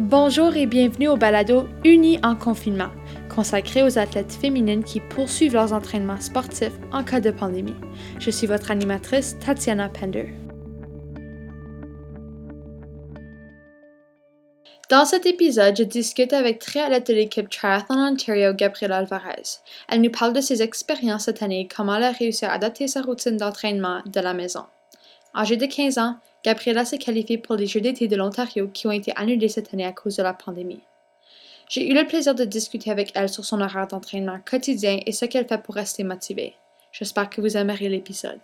Bonjour et bienvenue au balado Unis en confinement, consacré aux athlètes féminines qui poursuivent leurs entraînements sportifs en cas de pandémie. Je suis votre animatrice Tatiana Pender. Dans cet épisode, je discute avec triathlète de l'équipe Triathlon Ontario, Gabriela Alvarez. Elle nous parle de ses expériences cette année et comment elle a réussi à adapter sa routine d'entraînement de la maison. Âgée de 15 ans, Gabriela s'est qualifiée pour les Jeux d'été de l'Ontario qui ont été annulés cette année à cause de la pandémie. J'ai eu le plaisir de discuter avec elle sur son horaire d'entraînement quotidien et ce qu'elle fait pour rester motivée. J'espère que vous aimerez l'épisode.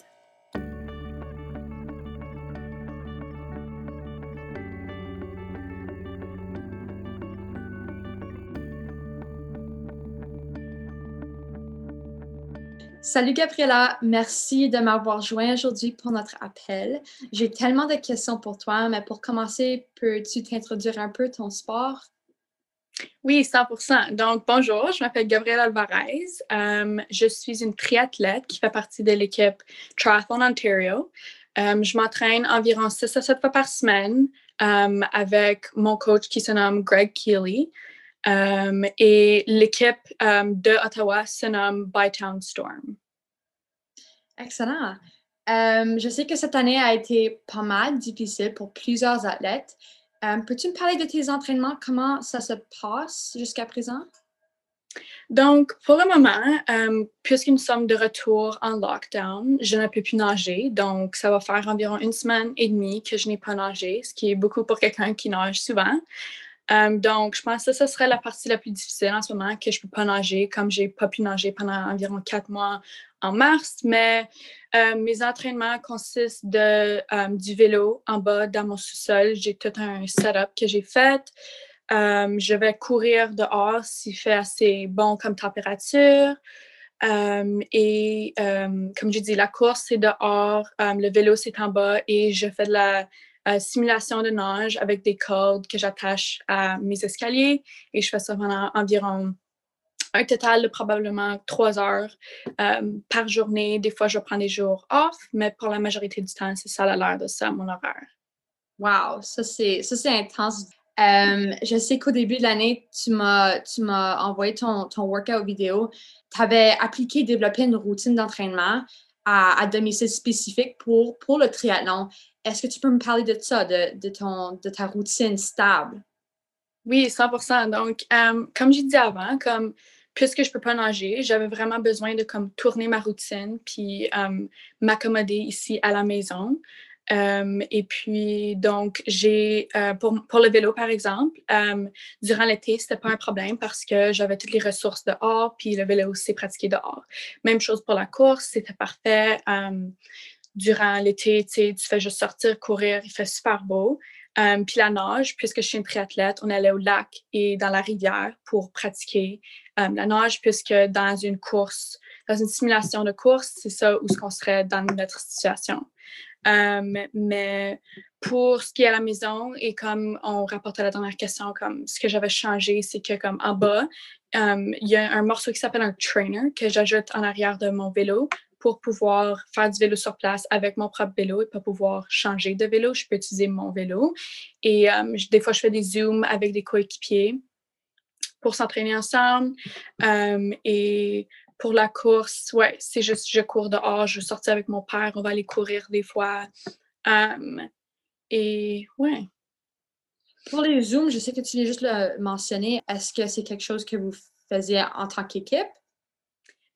Salut Gabriela, merci de m'avoir joint aujourd'hui pour notre appel. J'ai tellement de questions pour toi, mais pour commencer, peux-tu t'introduire un peu ton sport? Oui, 100% Donc, bonjour, je m'appelle Gabriela Alvarez. Euh, je suis une triathlète qui fait partie de l'équipe Triathlon Ontario. Euh, je m'entraîne environ 6 à 7 fois par semaine euh, avec mon coach qui se nomme Greg Keeley. Um, et l'équipe um, de Ottawa se nomme Bytown Storm. Excellent. Um, je sais que cette année a été pas mal difficile pour plusieurs athlètes. Peux-tu me parler de tes entraînements? Comment ça se passe jusqu'à présent? Donc, pour le moment, puisque nous sommes de retour en lockdown, je ne peux plus nager. Donc, ça va faire environ une semaine et demie que je n'ai pas nagé, ce qui est beaucoup pour quelqu'un qui nage souvent. Euh, donc, je pense que ça, serait la partie la plus difficile en ce moment, que je ne peux pas nager, comme je n'ai pas pu nager pendant environ quatre mois en mars. Mais euh, mes entraînements consistent de euh, du vélo en bas dans mon sous-sol. J'ai tout un setup que j'ai fait. je vais courir dehors s'il fait assez bon comme température. et comme j'ai dit, la course, c'est dehors, le vélo, c'est en bas et je fais de la simulation de nage avec des cordes que j'attache à mes escaliers et je fais ça pendant environ un total de probablement trois heures euh, par journée. Des fois, je prends des jours off, mais pour la majorité du temps, c'est ça l'air de ça, mon horaire. Wow, ça c'est, intense. Euh, je sais qu'au début de l'année, tu m'as, tu m'as envoyé ton, ton workout vidéo. Tu avais appliqué, développé une routine d'entraînement à, à, domicile spécifique pour, pour le triathlon. Est-ce que tu peux me parler de ça, de, ton, de ta routine stable? Oui, 100% Donc, euh, comme j'ai dit avant, comme puisque je ne peux pas nager, j'avais vraiment besoin de comme tourner ma routine puis euh, m'accommoder ici à la maison. Euh, et puis, donc, j'ai, pour, le vélo, par exemple, durant l'été, ce n'était pas un problème parce que j'avais toutes les ressources dehors, puis le vélo, c'est pratiqué dehors. Même chose pour la course, c'était parfait durant l'été, tu fais juste sortir, courir, il fait super beau. Euh, puis la nage, puisque je suis une triathlète, on allait au lac et dans la rivière pour pratiquer euh, la nage, puisque dans une course, dans une simulation de course, c'est ça où ce qu'on serait dans notre situation. Euh, mais pour ce qui est à la maison, et comme on rapportait la dernière question, comme ce que j'avais changé, c'est que comme en bas, il y a un morceau qui s'appelle un trainer que j'ajoute en arrière de mon vélo pour pouvoir faire du vélo sur place avec mon propre vélo et pas pouvoir changer de vélo. Je peux utiliser mon vélo. Et euh, des fois, je fais des zooms avec des coéquipiers pour s'entraîner ensemble. Euh, et pour la course, ouais, c'est juste, je cours dehors, je sortir avec mon père, on va aller courir des fois. Euh, et ouais. Pour les zooms, je sais que tu viens juste le mentionner. Est-ce que c'est quelque chose que vous faisiez en tant qu'équipe?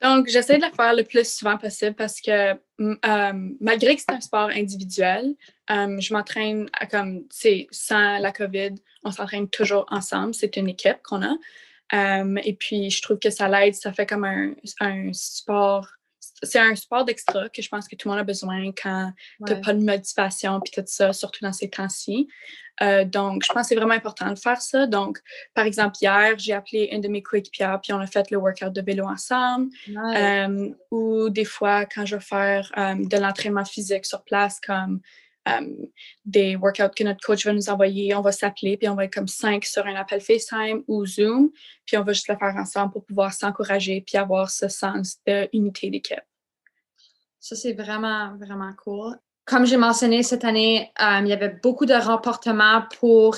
Donc, j'essaie de le faire le plus souvent possible parce que euh, malgré que c'est un sport individuel, euh, je m'entraîne comme, c'est sans la COVID, on s'entraîne toujours ensemble. C'est une équipe qu'on a. Euh, et puis, je trouve que ça l'aide, ça fait comme un, un sport c'est un sport d'extra que je pense que tout le monde a besoin quand tu n'as pas de motivation puis tout ça, surtout dans ces temps-ci. Euh, donc, je pense que c'est vraiment important de faire ça. Donc, par exemple, hier, j'ai appelé une de mes coéquipières puis on a fait le workout de vélo ensemble. Euh, ou des fois, quand je vais faire euh, de l'entraînement physique sur place, comme des workouts que notre coach va nous envoyer, on va s'appeler, puis on va être comme cinq sur un appel FaceTime ou Zoom, puis on va juste le faire ensemble pour pouvoir s'encourager puis avoir ce sens d'unité d'équipe. Ça, c'est vraiment, vraiment cool. Comme j'ai mentionné cette année, euh, il y avait beaucoup de remportements pour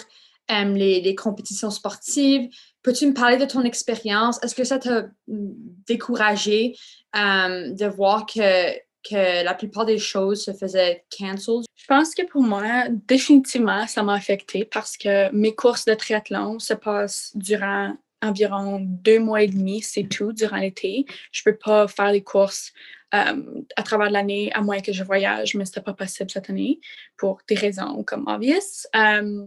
les, les, compétitions sportives. Peux-tu me parler de ton expérience? Est-ce que ça t'a découragé de voir que, que la plupart des choses se faisaient cancel? Je pense que pour moi, définitivement, ça m'a affecté parce que mes courses de triathlon se passent durant environ deux mois et demi, c'est tout, durant l'été. Je peux pas faire les courses euh, à travers l'année, à moins que je voyage, mais c'était pas possible cette année pour des raisons comme obvious. Euh,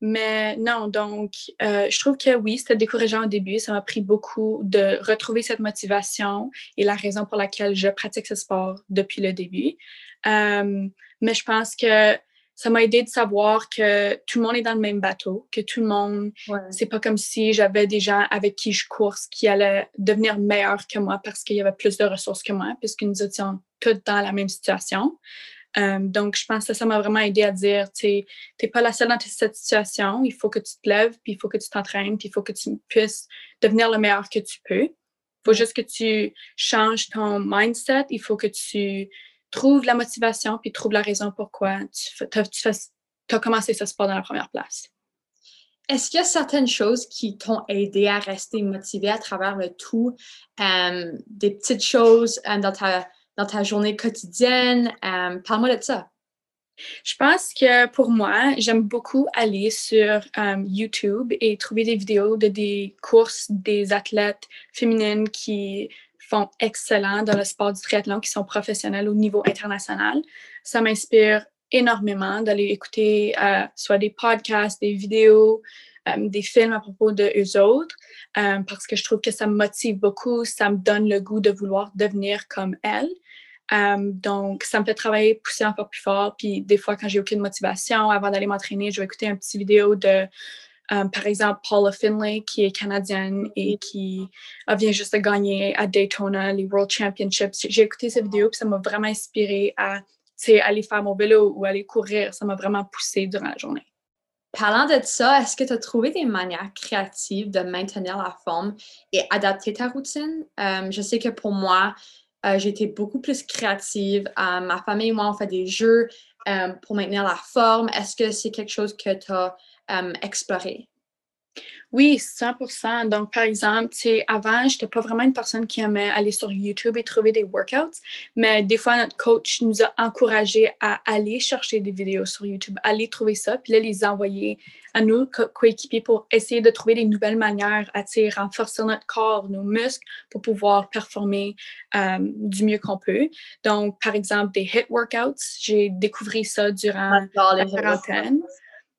mais non, donc, euh, je trouve que oui, c'était décourageant au début. Ça m'a pris beaucoup de retrouver cette motivation et la raison pour laquelle je pratique ce sport depuis le début. mais je pense que ça m'a aidé de savoir que tout le monde est dans le même bateau, que tout le monde, c'est pas comme si j'avais des gens avec qui je course qui allaient devenir meilleurs que moi parce qu'il y avait plus de ressources que moi, puisque nous étions tous dans la même situation. Euh, donc, je pense que ça m'a vraiment aidé à dire, tu n'es pas la seule dans cette situation, il faut que tu te lèves, puis il faut que tu t'entraînes, puis il faut que tu puisses devenir le meilleur que tu peux. Il faut juste que tu changes ton mindset, il faut que tu trouve la motivation puis trouve la raison pourquoi tu, as, commencé ce sport dans la première place. Est-ce qu'il y a certaines choses qui t'ont aidé à rester motivé à travers le tout? Euh, des petites choses euh, dans, ta, dans ta journée quotidienne? Euh, parle-moi de ça. Je pense que pour moi, j'aime beaucoup aller sur YouTube et trouver des vidéos de des courses des athlètes féminines qui font excellent dans le sport du triathlon, qui sont professionnels au niveau international. Ça m'inspire énormément d'aller écouter euh, soit des podcasts, des vidéos, euh, des films à propos de autres, euh, parce que je trouve que ça me motive beaucoup, ça me donne le goût de vouloir devenir comme elles. donc, ça me fait travailler, pousser encore plus fort. Puis, des fois, quand j'ai aucune motivation, avant d'aller m'entraîner, je vais écouter un petit vidéo de euh, par exemple, Paula Finlay, qui est canadienne et mm-hmm. qui vient juste de gagner à Daytona les World Championships. J'ai écouté cette vidéo et ça m'a vraiment inspiré à aller faire mon vélo ou aller courir. Ça m'a vraiment poussé durant la journée. Parlant de ça, est-ce que tu as trouvé des manières créatives de maintenir la forme et adapter ta routine? Euh, je sais que pour moi, euh, j'ai été beaucoup plus créative. ma famille et moi, on fait des jeux pour maintenir la forme. Est-ce que c'est quelque chose que tu as euh, explorer. Oui, 100% Donc, par exemple, avant, je n'étais pas vraiment une personne qui aimait aller sur YouTube et trouver des workouts, mais des fois, notre coach nous a encouragés à aller chercher des vidéos sur YouTube, aller trouver ça, puis là, les envoyer à nous, coéquipiers, pour essayer de trouver des nouvelles manières à renforcer notre corps, nos muscles, pour pouvoir performer euh, du mieux qu'on peut. Donc, par exemple, des hit workouts, j'ai découvert ça durant la quarantaine.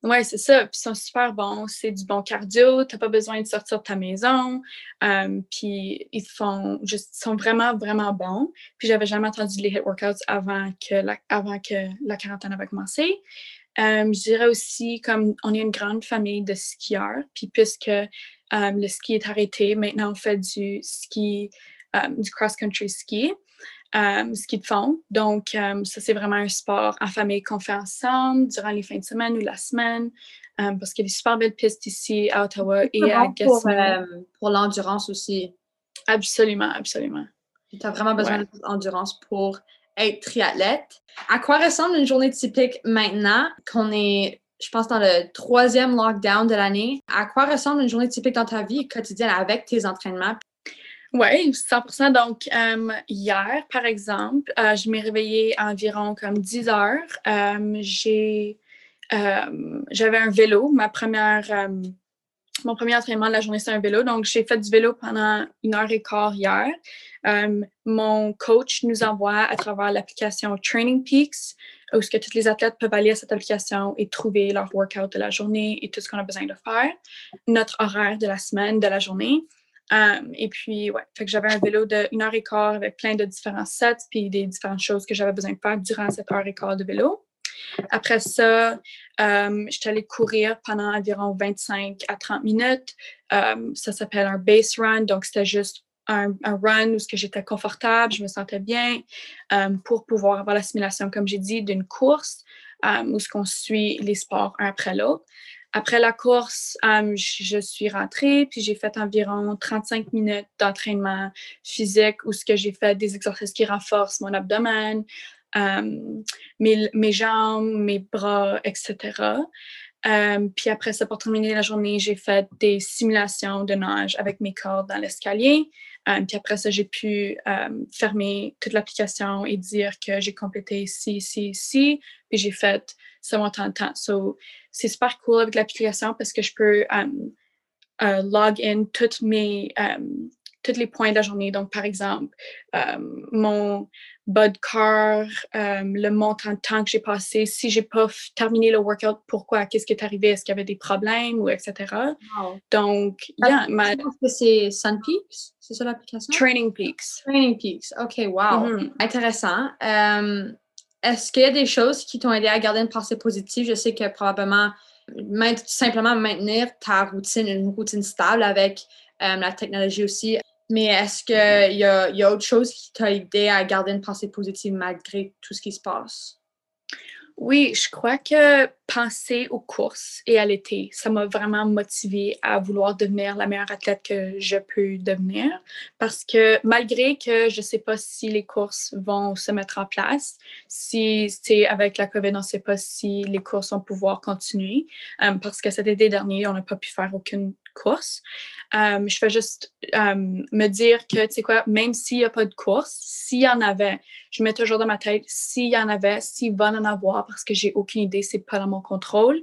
Oui, c'est ça. Puis ils sont super bons. C'est du bon cardio. Tu n'as pas besoin de sortir de ta maison. Euh, puis ils font juste, sont vraiment, vraiment bons. Puis j'avais jamais entendu les hit workouts avant que la, avant que la quarantaine avait commencé. Euh, je dirais aussi, comme on est une grande famille de skieurs, puis puisque euh, le ski est arrêté, maintenant on fait du ski, du cross-country ski. Euh, ce qu'ils font. Donc, euh, ça, c'est vraiment un sport en famille qu'on fait ensemble durant les fins de semaine ou la semaine, euh, parce qu'il y a des super belles pistes ici à Ottawa et à Gatineau. Pour, pour l'endurance aussi. Absolument, absolument. Tu as vraiment besoin d'endurance pour être triathlète. À quoi ressemble une journée typique maintenant qu'on est je pense, dans le troisième lockdown de l'année? À quoi ressemble une journée typique dans ta vie quotidienne avec tes entraînements? Oui, 100% Donc, euh, hier, par exemple, euh, je m'ai réveillée environ comme 10 heures. Euh, j'avais un vélo. Ma première, mon premier entraînement de la journée, c'est un vélo. Donc, j'ai fait du vélo pendant une heure et quart hier. mon coach nous envoie à travers l'application Training Peaks, où ce que tous les athlètes peuvent aller à cette application et trouver leur workout de la journée et tout ce qu'on a besoin de faire, notre horaire de la semaine, de la journée. Um, et puis, ouais, fait que j'avais un vélo de une heure et quart avec plein de différents sets, puis des différentes choses que j'avais besoin de faire durant cette heure et quart de vélo. Après ça, um, j'étais allée courir pendant environ 25 à 30 minutes. Um, ça s'appelle un base run, donc c'était juste un, run où j'étais confortable, je me sentais bien pour pouvoir avoir la simulation, comme j'ai dit, d'une course où ce qu'on suit les sports un après l'autre. Après la course, euh, je suis rentrée, puis j'ai fait environ 35 minutes d'entraînement physique où ce que j'ai fait des exercices qui renforcent mon abdomen, euh, mes, jambes, mes bras, etc. Euh, puis après ça, pour terminer la journée, j'ai fait des simulations de nage avec mes cordes dans l'escalier. Euh, puis après ça, j'ai pu euh, fermer toute l'application et dire que j'ai complété ici, ici, ici. Puis j'ai fait ce montant de temps. So, c'est super cool avec l'application parce que je peux log in toutes mes, tous les points de la journée. Donc, par exemple, mon, bas car, euh, le montant de temps que j'ai passé, si j'ai pas terminé le workout, pourquoi, qu'est-ce qui est arrivé, est-ce qu'il y avait des problèmes ou etc. Donc, yeah, ma... c'est Sun Peaks, c'est ça l'application? Training Peaks. Training Peaks, ok, wow, mm-hmm. intéressant. Euh, est-ce qu'il y a des choses qui t'ont aidé à garder une pensée positive? Je sais que probablement simplement maintenir ta routine, une routine stable avec euh, la technologie aussi, mais est-ce qu'il y a, y a autre chose qui t'a aidé à garder une pensée positive malgré tout ce qui se passe? Oui, je crois que penser aux courses et à l'été, ça m'a vraiment motivée à vouloir devenir la meilleure athlète que je peux devenir. Parce que malgré que je ne sais pas si les courses vont se mettre en place, si c'est avec la COVID, on ne sait pas si les courses vont pouvoir continuer. Euh, parce que cet été dernier, on n'a pas pu faire aucune course. Euh, je fais juste euh, me dire que, tu sais quoi, même s'il n'y a pas de course, s'il y en avait, je mets toujours dans ma tête, s'il y en avait, s'il va en avoir, parce que j'ai aucune idée, c'est pas dans mon contrôle,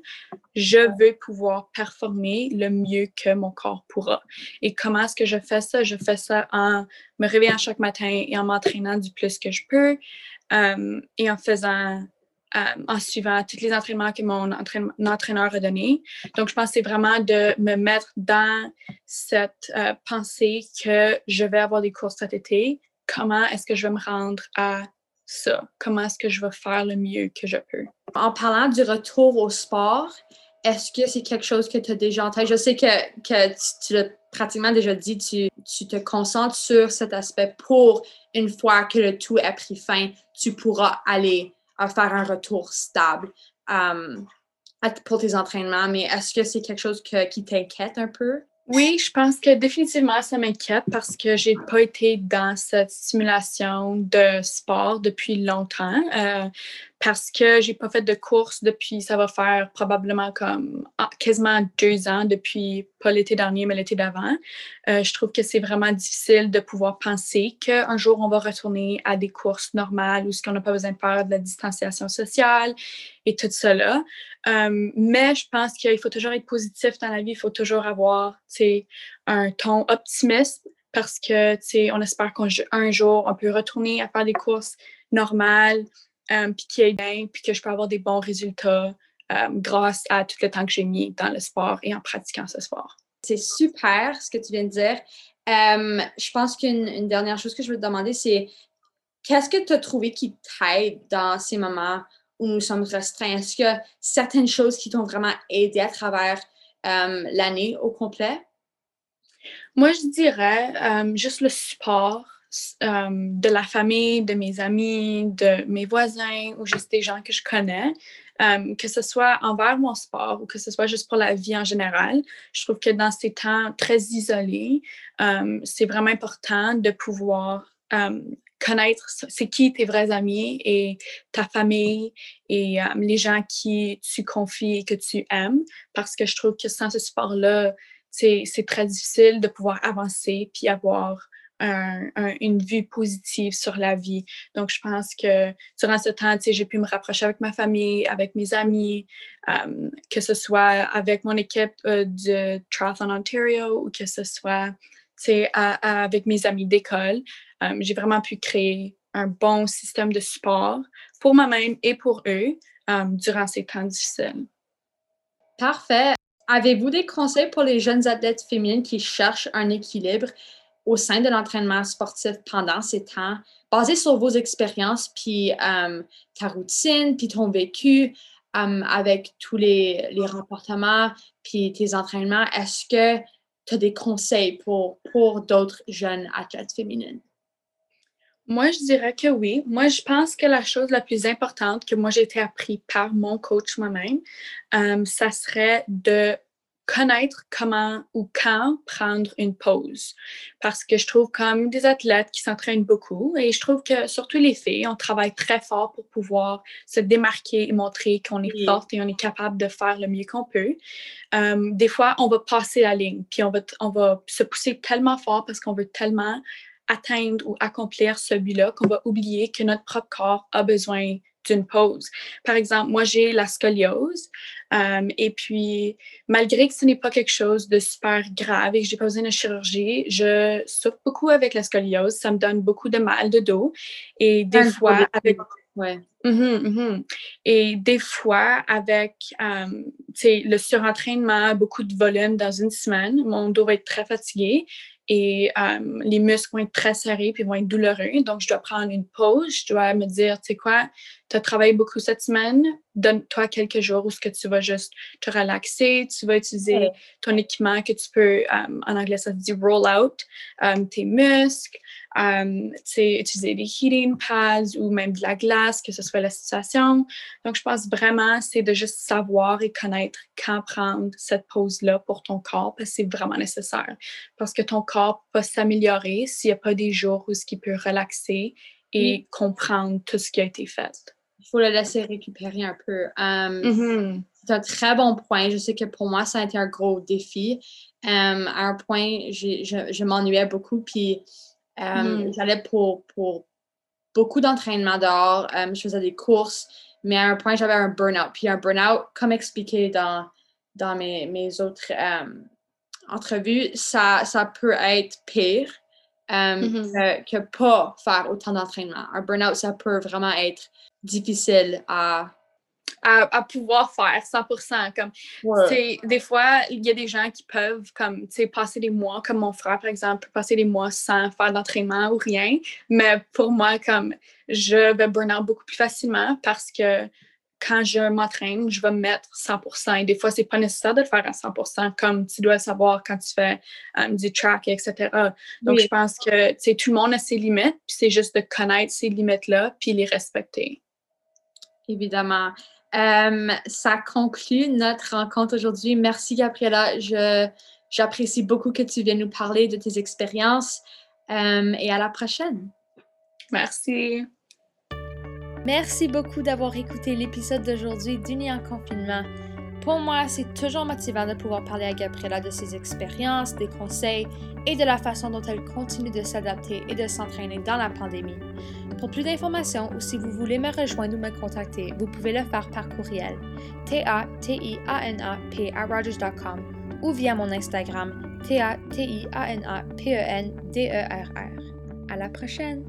je veux pouvoir performer le mieux que mon corps pourra. Et comment est-ce que je fais ça? Je fais ça en me réveillant chaque matin et en m'entraînant du plus que je peux euh, et en faisant euh, en suivant tous les entraînements que mon entraîneur a donnés. Donc, je pensais vraiment de me mettre dans cette euh, pensée que je vais avoir des courses cet été. Comment est-ce que je vais me rendre à ça? Comment est-ce que je vais faire le mieux que je peux? En parlant du retour au sport, est-ce que c'est quelque chose que tu as déjà en tête? Je sais que, que tu, l'as pratiquement déjà dit, tu, tu, te concentres sur cet aspect pour une fois que le tout a pris fin, tu pourras aller à faire un retour stable um, pour tes entraînements, mais est-ce que c'est quelque chose qui t'inquiète un peu? Oui, je pense que définitivement ça m'inquiète parce que j'ai pas été dans cette simulation de sport depuis longtemps. Euh, parce que j'ai pas fait de course depuis, ça va faire probablement comme ah, quasiment deux ans depuis, pas l'été dernier, mais l'été d'avant. Euh, je trouve que c'est vraiment difficile de pouvoir penser qu'un jour on va retourner à des courses normales où ce qu'on n'a pas besoin de faire de la distanciation sociale et tout cela. Euh, mais je pense qu'il faut toujours être positif dans la vie, il faut toujours avoir un ton optimiste parce que on espère qu'un jour on peut retourner à faire des courses normales, euh, puis qui est bien, puis que je peux avoir des bons résultats euh, grâce à tout le temps que j'ai mis dans le sport et en pratiquant ce sport. C'est super ce que tu viens de dire. Euh, je pense qu'une dernière chose que je veux te demander, c'est qu'est-ce que tu as trouvé qui t'aide dans ces moments où nous sommes restreints? Est-ce qu'il y a certaines choses qui t'ont vraiment aidé à travers l'année au complet? Moi, je dirais juste le support euh, de la famille, de mes amis, de mes voisins ou juste des gens que je connais, euh, que ce soit envers mon sport ou que ce soit juste pour la vie en général. Je trouve que dans ces temps très isolés, euh, c'est vraiment important de pouvoir connaître c'est qui tes vrais amis et ta famille et les gens qui tu confies et que tu aimes parce que je trouve que sans ce support-là, c'est très difficile de pouvoir avancer puis avoir une vue positive sur la vie. Donc, je pense que durant ce temps, j'ai pu me rapprocher avec ma famille, avec mes amis, que ce soit avec mon équipe euh, de Triathlon Ontario ou que ce soit avec mes amis d'école. J'ai vraiment pu créer un bon système de support pour moi-même et pour eux durant ces temps difficiles. Parfait. Avez-vous des conseils pour les jeunes athlètes féminines qui cherchent un équilibre? Au sein de l'entraînement sportif pendant ces temps, basé sur vos expériences, puis euh, ta routine, puis ton vécu euh, avec tous les, les remportements, puis tes entraînements, est-ce que tu as des conseils pour, d'autres jeunes athlètes féminines? Moi, je dirais que oui. Moi, je pense que la chose la plus importante que moi j'ai été appris par mon coach moi-même, euh, ça serait de connaître comment ou quand prendre une pause. Parce que je trouve comme des athlètes qui s'entraînent beaucoup et je trouve que surtout les filles, on travaille très fort pour pouvoir se démarquer et montrer qu'on est forte et on est capable de faire le mieux qu'on peut. Euh, des fois, on va passer la ligne, puis on va, on va se pousser tellement fort parce qu'on veut tellement atteindre ou accomplir ce but-là qu'on va oublier que notre propre corps a besoin d'une pause. Par exemple, moi, j'ai la scoliose. Euh, et puis, malgré que ce n'est pas quelque chose de super grave et que j'ai pas besoin de chirurgie, je souffre beaucoup avec la scoliose. Ça me donne beaucoup de mal de dos. Et des fois, avec... Ouais. Mm-hmm, mm-hmm. Et des fois, avec euh, le surentraînement, beaucoup de volume dans une semaine, mon dos va être très fatigué et euh, les muscles vont être très serrés puis vont être douloureux. Donc, je dois prendre une pause. Je dois me dire, tu sais quoi, tu as travaillé beaucoup cette semaine, donne-toi quelques jours où ce que tu vas juste te relaxer, tu vas utiliser ton équipement que tu peux, euh, en anglais ça se dit roll out, euh, tes muscles, um, utiliser des heating pads ou même de la glace, que ce soit la situation. Donc, je pense vraiment, c'est de juste savoir et connaître quand prendre cette pause-là pour ton corps, parce que c'est vraiment nécessaire. Parce que ton corps peut s'améliorer s'il n'y a pas des jours où ce qui peut relaxer et comprendre tout ce qui a été fait. Il faut le laisser récupérer un peu. Mm-hmm. C'est un très bon point. Je sais que pour moi, ça a été un gros défi. à un point, je, je m'ennuyais beaucoup, puis Mm. J'allais pour, pour beaucoup d'entraînement dehors. je faisais des courses, mais à un point, j'avais un burn-out. Puis un burn-out, comme expliqué dans, dans mes, mes autres entrevues, ça, ça peut être pire mm-hmm. que, que, pas faire autant d'entraînement. Un burn-out, ça peut vraiment être difficile à, à, pouvoir faire 100%. Comme, Des fois, il y a des gens qui peuvent comme, passer des mois, comme mon frère, par exemple, passer des mois sans faire d'entraînement ou rien. Mais pour moi, comme je vais burn out beaucoup plus facilement parce que quand je m'entraîne, je vais me mettre 100%. Et des fois, c'est pas nécessaire de le faire à 100%, comme tu dois savoir quand tu fais euh, du track, etc. Donc, je pense que tout le monde a ses limites, puis c'est juste de connaître ces limites-là, puis les respecter. Évidemment. Euh, ça conclut notre rencontre aujourd'hui. Merci, Gabriela. j'apprécie beaucoup que tu viennes nous parler de tes expériences euh, et à la prochaine. Merci. Merci beaucoup d'avoir écouté l'épisode d'aujourd'hui d'Unis en confinement. Pour moi, c'est toujours motivant de pouvoir parler à Gabriela de ses expériences, des conseils et de la façon dont elle continue de s'adapter et de s'entraîner dans la pandémie. Pour plus d'informations ou si vous voulez me rejoindre ou me contacter, vous pouvez le faire par courriel t-a-t-i-a-n-a-p à rogers.com ou via mon Instagram t-a-t-i-a-n-a-p-e-n-d-e-r-r. À la prochaine!